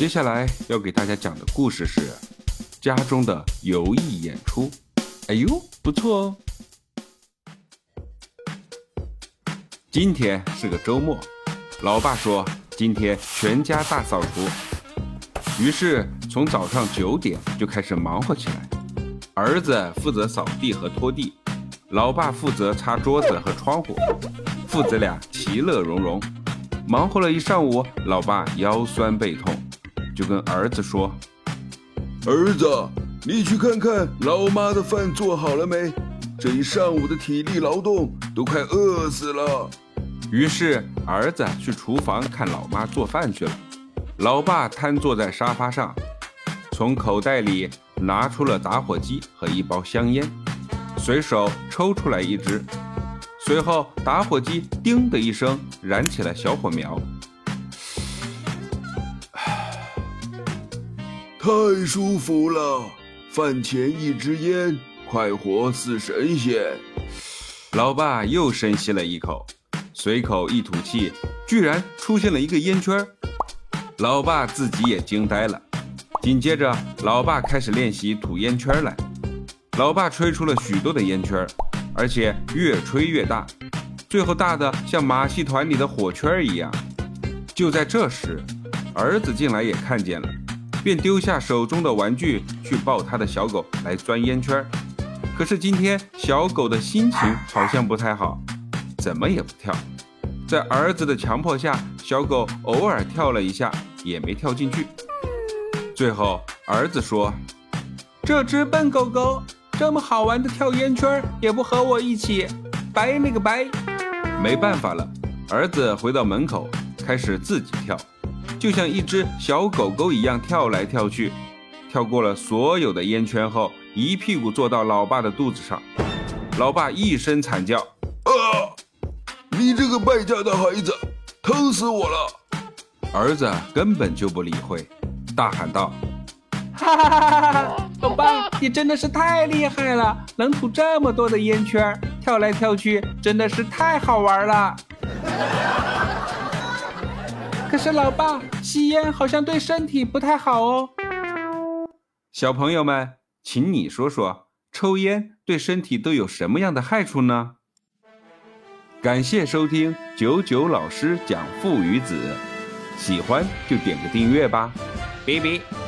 接下来要给大家讲的故事是家中的游艺演出。哎呦，不错哦！今天是个周末，老爸说今天全家大扫除，于是从早上九点就开始忙活起来。儿子负责扫地和拖地，老爸负责擦桌子和窗户，父子俩其乐融融。忙活了一上午，老爸腰酸背痛。就跟儿子说：“儿子，你去看看老妈的饭做好了没？这一上午的体力劳动都快饿死了。”于是儿子去厨房看老妈做饭去了。老爸瘫坐在沙发上，从口袋里拿出了打火机和一包香烟，随手抽出来一支，随后打火机“叮”的一声燃起了小火苗。太舒服了，饭前一支烟，快活似神仙。老爸又深吸了一口，随口一吐气，居然出现了一个烟圈老爸自己也惊呆了。紧接着，老爸开始练习吐烟圈来。老爸吹出了许多的烟圈，而且越吹越大，最后大的像马戏团里的火圈一样。就在这时，儿子进来也看见了。便丢下手中的玩具去抱他的小狗来钻烟圈可是今天小狗的心情好像不太好，怎么也不跳。在儿子的强迫下，小狗偶尔跳了一下，也没跳进去。最后儿子说：“这只笨狗狗这么好玩的跳烟圈也不和我一起，白那个白。”没办法了，儿子回到门口，开始自己跳。就像一只小狗狗一样跳来跳去，跳过了所有的烟圈后，一屁股坐到老爸的肚子上。老爸一声惨叫：“啊！你这个败家的孩子，疼死我了！”儿子根本就不理会，大喊道：“哈哈哈哈哈！老爸，你真的是太厉害了，能吐这么多的烟圈，跳来跳去，真的是太好玩了。”可是，老爸，吸烟好像对身体不太好哦。小朋友们，请你说说，抽烟对身体都有什么样的害处呢？感谢收听九九老师讲父与子，喜欢就点个订阅吧，拜拜。